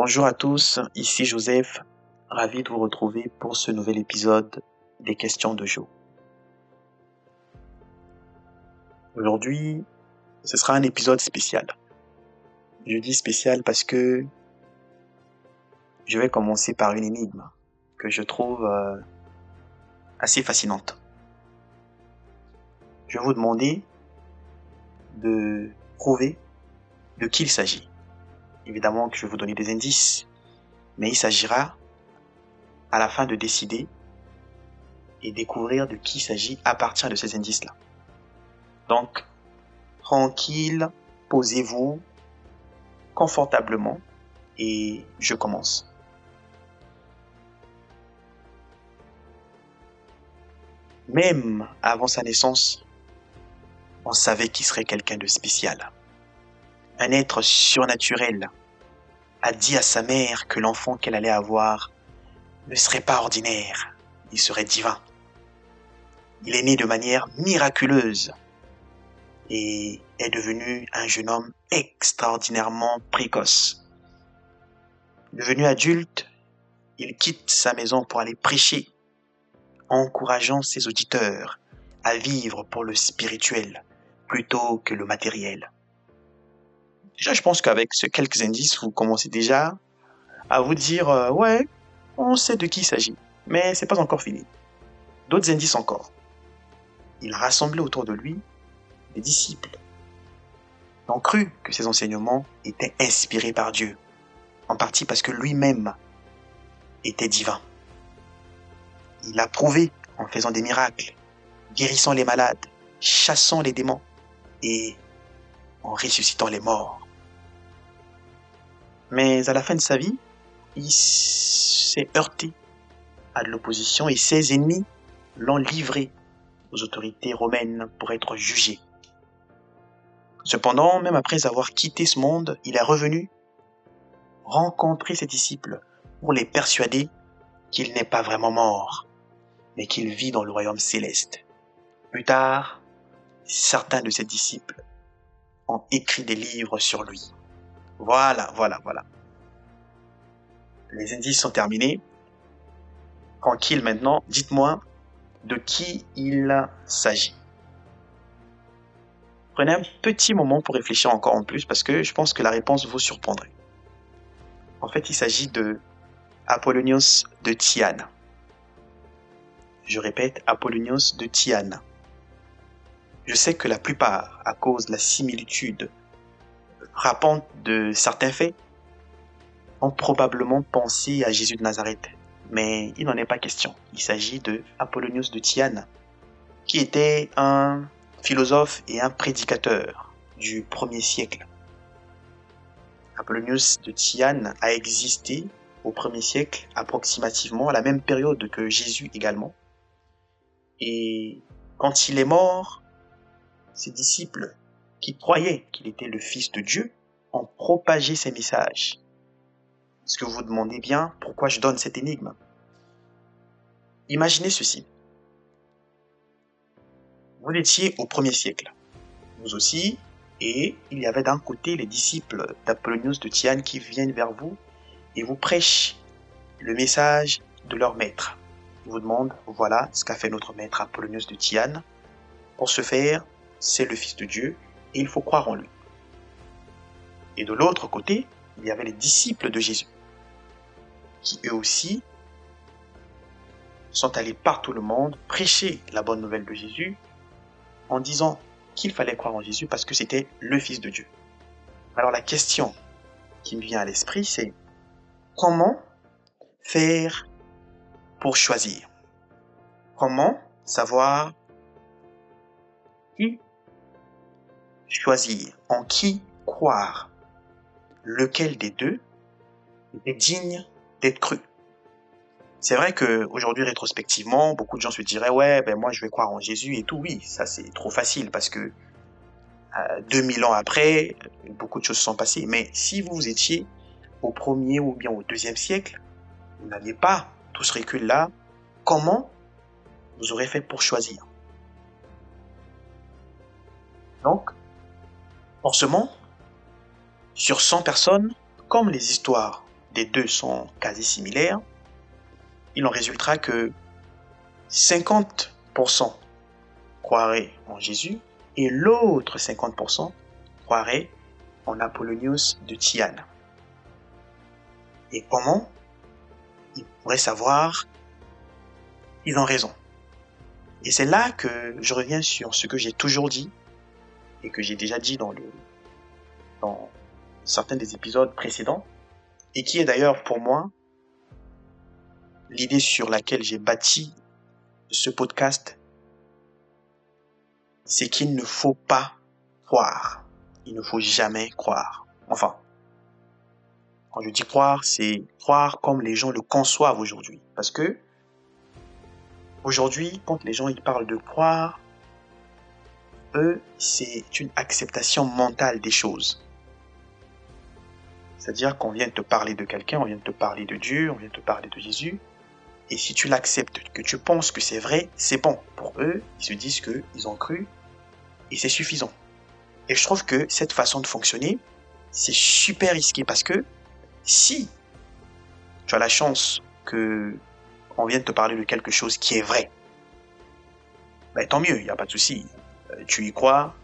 Bonjour à tous, ici Joseph, ravi de vous retrouver pour ce nouvel épisode des questions de Jo. Aujourd'hui, ce sera un épisode spécial. Je dis spécial parce que je vais commencer par une énigme que je trouve euh, assez fascinante. Je vais vous demander de prouver de qui il s'agit. Évidemment que je vais vous donner des indices, mais il s'agira à la fin de décider et découvrir de qui il s'agit à partir de ces indices-là. Donc, tranquille, posez-vous confortablement et je commence. Même avant sa naissance, on savait qu'il serait quelqu'un de spécial. Un être surnaturel a dit à sa mère que l'enfant qu'elle allait avoir ne serait pas ordinaire, il serait divin. Il est né de manière miraculeuse et est devenu un jeune homme extraordinairement précoce. Devenu adulte, il quitte sa maison pour aller prêcher, encourageant ses auditeurs à vivre pour le spirituel plutôt que le matériel. Déjà, je pense qu'avec ces quelques indices, vous commencez déjà à vous dire euh, ouais, on sait de qui il s'agit, mais c'est pas encore fini. D'autres indices encore. Il a rassemblé autour de lui des disciples. Ils ont cru que ses enseignements étaient inspirés par Dieu, en partie parce que lui-même était divin. Il a prouvé en faisant des miracles, guérissant les malades, chassant les démons et en ressuscitant les morts. Mais à la fin de sa vie, il s'est heurté à l'opposition et ses ennemis l'ont livré aux autorités romaines pour être jugé. Cependant, même après avoir quitté ce monde, il est revenu rencontrer ses disciples pour les persuader qu'il n'est pas vraiment mort, mais qu'il vit dans le royaume céleste. Plus tard, certains de ses disciples ont écrit des livres sur lui. Voilà, voilà, voilà. Les indices sont terminés. Tranquille maintenant, dites-moi de qui il s'agit. Prenez un petit moment pour réfléchir encore en plus parce que je pense que la réponse vous surprendrait. En fait, il s'agit de Apollonios de Tyane. Je répète, Apollonios de Tyane. Je sais que la plupart, à cause de la similitude frappante de certains faits, ont probablement pensé à Jésus de Nazareth. Mais il n'en est pas question. Il s'agit de Apollonios de Tyane, qui était un philosophe et un prédicateur du premier siècle. Apollonius de Tyane a existé au premier siècle approximativement à la même période que Jésus également. Et quand il est mort, ses disciples, qui croyaient qu'il était le Fils de Dieu, ont propagé ses messages. Est-ce que vous vous demandez bien pourquoi je donne cette énigme? Imaginez ceci. Vous étiez au premier siècle, vous aussi, et il y avait d'un côté les disciples d'Apollonius de Tyane qui viennent vers vous et vous prêchent le message de leur maître. Ils vous demandent, voilà ce qu'a fait notre maître Apollonius de Tyane. Pour ce faire, c'est le Fils de Dieu et il faut croire en lui. Et de l'autre côté, il y avait les disciples de Jésus, qui eux aussi sont allés partout le monde prêcher la bonne nouvelle de Jésus en disant qu'il fallait croire en Jésus parce que c'était le Fils de Dieu. Alors la question qui me vient à l'esprit, c'est comment faire pour choisir? Comment savoir qui choisir, en qui croire, lequel des deux est digne d'être cru? C'est vrai que aujourd'hui rétrospectivement, beaucoup de gens se diraient ouais, ben moi je vais croire en Jésus et tout. Oui, ça c'est trop facile parce que 2000 ans après, beaucoup de choses sont passées. Mais si vous étiez au premier ou bien au deuxième siècle, vous n'aviez pas tout ce recul-là, comment vous aurez fait pour choisir? Donc, Forcément, sur 100 personnes, comme les histoires des deux sont quasi similaires, il en résultera que 50% croiraient en Jésus et l'autre 50% croiraient en Apollonius de Tyane. Et comment? Ils pourraient savoir Ils ont raison. Et c'est là que je reviens sur ce que j'ai toujours dit et que j'ai déjà dit dans certains des épisodes précédents et qui est d'ailleurs pour moi l'idée sur laquelle j'ai bâti ce podcast, c'est qu'il ne faut pas croire. Il ne faut jamais croire. Enfin, quand je dis croire, c'est croire comme les gens le conçoivent aujourd'hui. Parce que aujourd'hui, quand les gens parlent de croire, eux, c'est une acceptation mentale des choses. C'est-à-dire qu'on vient te parler de quelqu'un, on vient te parler de Dieu, on vient te parler de Jésus. Et si tu l'acceptes, que tu penses que c'est vrai, c'est bon. Pour eux, ils se disent qu'ils ont cru et c'est suffisant. Et je trouve que cette façon de fonctionner, c'est super risqué parce que si tu as la chance que on vienne te parler de quelque chose qui est vrai, ben, tant mieux, il n'y a pas de souci. Euh, tu y crois,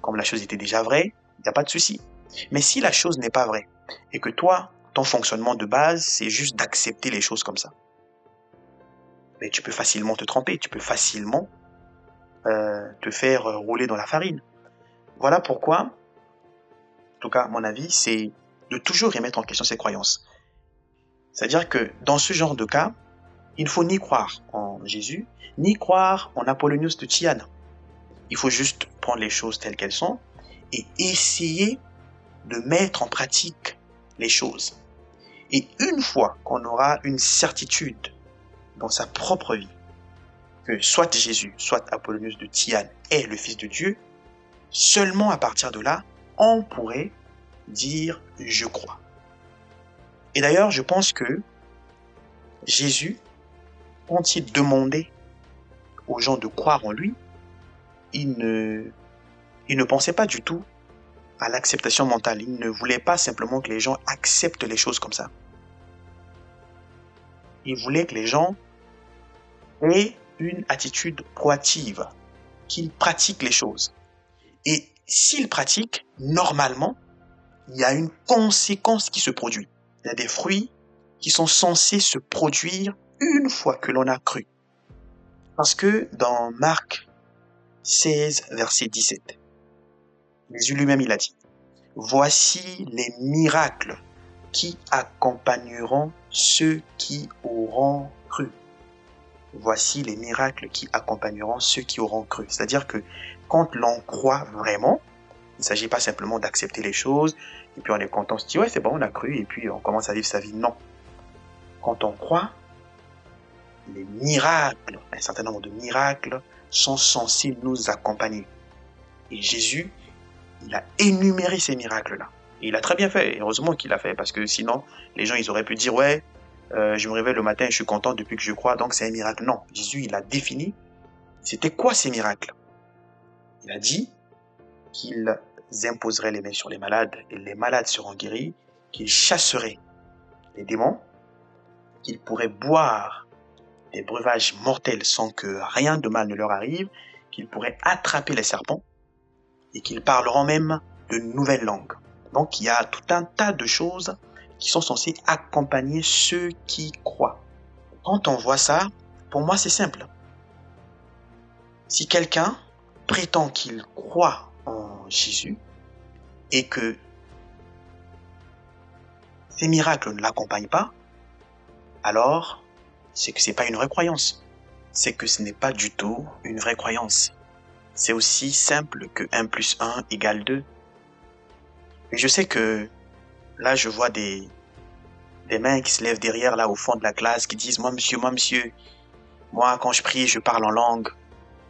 comme la chose était déjà vraie, il n'y a pas de souci. Mais si la chose n'est pas vraie, et que toi, ton fonctionnement de base, c'est juste d'accepter les choses comme ça, mais tu peux facilement te tromper, tu peux facilement euh, te faire rouler dans la farine. Voilà pourquoi, en tout cas, mon avis, c'est de toujours remettre en question ses croyances. C'est-à-dire que dans ce genre de cas, il ne faut ni croire en Jésus, ni croire en Apollonius de Tyane. Il faut juste prendre les choses telles qu'elles sont et essayer de mettre en pratique les choses. Et une fois qu'on aura une certitude dans sa propre vie que soit Jésus, soit Apollonius de Tyane est le Fils de Dieu, seulement à partir de là, on pourrait dire je crois. Et d'ailleurs, je pense que Jésus, quand il demandait aux gens de croire en lui, il ne, il ne pensait pas du tout à l'acceptation mentale. Il ne voulait pas simplement que les gens acceptent les choses comme ça. Il voulait que les gens aient une attitude proactive, qu'ils pratiquent les choses. Et s'ils pratiquent, normalement, il y a une conséquence qui se produit. Il y a des fruits qui sont censés se produire une fois que l'on a cru. Parce que dans Marc 16, verset 17, Jésus lui-même, il a dit, Voici les miracles qui accompagneront ceux qui auront cru. Voici les miracles qui accompagneront ceux qui auront cru. C'est-à-dire que quand l'on croit vraiment, il ne s'agit pas simplement d'accepter les choses, et puis on est content, on se dit ouais c'est bon, on a cru, et puis on commence à vivre sa vie. Non. Quand on croit, les miracles, un certain nombre de miracles, sont censés nous accompagner. Et Jésus, il a énuméré ces miracles-là. Et il a très bien fait, heureusement qu'il l'a fait, parce que sinon, les gens, ils auraient pu dire, ouais, euh, je me réveille le matin je suis content depuis que je crois, donc c'est un miracle. Non, Jésus, il a défini, c'était quoi ces miracles? Il a dit qu'il imposerait les mains sur les malades et les malades seront guéris, qu'il chasserait les démons, qu'il pourrait boire des breuvages mortels sans que rien de mal ne leur arrive, qu'il pourrait attraper les serpents et qu'ils parleront même de nouvelles langues. Donc il y a tout un tas de choses qui sont censées accompagner ceux qui croient. Quand on voit ça, pour moi c'est simple. Si quelqu'un prétend qu'il croit en Jésus et que ces miracles ne l'accompagnent pas, alors c'est que c'est pas une vraie croyance. C'est que ce n'est pas du tout une vraie croyance. C'est aussi simple que 1 plus 1 égale 2. Et je sais que là, je vois des, des mains qui se lèvent derrière, là, au fond de la classe, qui disent, moi, monsieur, moi, monsieur, moi, quand je prie, je parle en langue.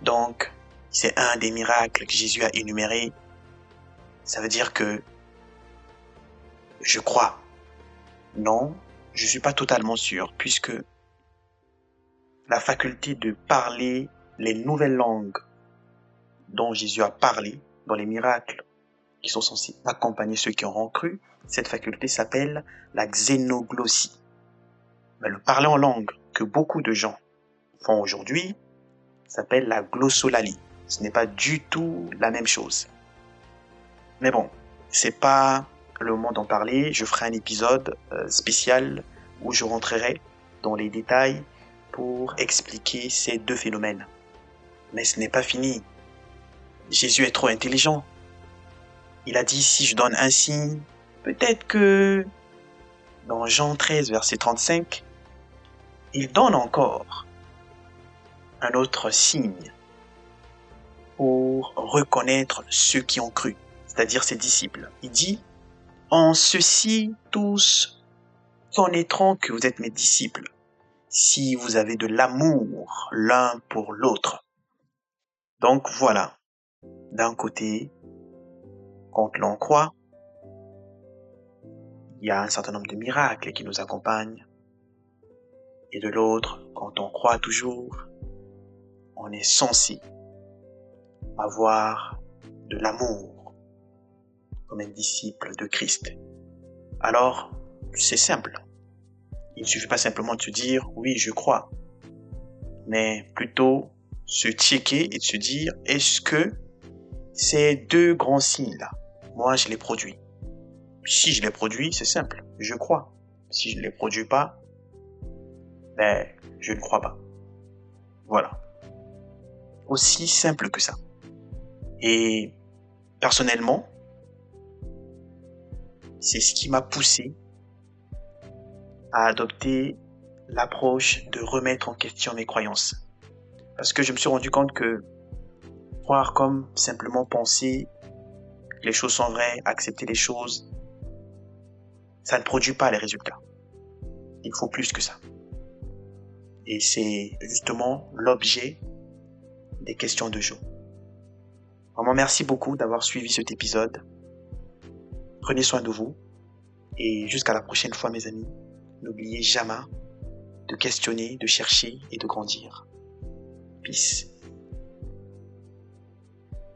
Donc, c'est un des miracles que Jésus a énuméré. Ça veut dire que je crois. Non, je suis pas totalement sûr, puisque la faculté de parler les nouvelles langues dont Jésus a parlé dans les miracles qui sont censés accompagner ceux qui auront cru. Cette faculté s'appelle la xénoglossie. Mais le parler en langue que beaucoup de gens font aujourd'hui s'appelle la glossolalie. Ce n'est pas du tout la même chose. Mais bon, c'est pas le moment d'en parler. Je ferai un épisode euh, spécial où je rentrerai dans les détails pour expliquer ces deux phénomènes. Mais ce n'est pas fini. Jésus est trop intelligent. Il a dit si je donne un signe, peut-être que dans Jean 13, verset 35, il donne encore un autre signe pour reconnaître ceux qui ont cru, c'est-à-dire ses disciples. Il dit, en ceci tous connaîtront que vous êtes mes disciples, si vous avez de l'amour l'un pour l'autre. Donc voilà, d'un côté, quand l'on croit, il y a un certain nombre de miracles qui nous accompagnent. Et de l'autre, quand on croit toujours, on est censé avoir de l'amour comme un disciple de Christ. Alors, c'est simple. Il ne suffit pas simplement de se dire oui, je crois, mais plutôt se checker et de se dire est-ce que ces deux grands signes-là, moi je les produis? Si je les produis, c'est simple, je crois. Si je ne les produis pas, ben, je ne crois pas. Voilà. Aussi simple que ça. Et personnellement, c'est ce qui m'a poussé à adopter l'approche de remettre en question mes croyances. Parce que je me suis rendu compte que croire comme simplement penser les choses sont vraies, accepter les choses, ça ne produit pas les résultats. Il faut plus que ça. Et c'est justement l'objet des questions de jour. Vraiment merci beaucoup d'avoir suivi cet épisode. Prenez soin de vous et jusqu'à la prochaine fois mes amis. N'oubliez jamais de questionner, de chercher et de grandir. Peace.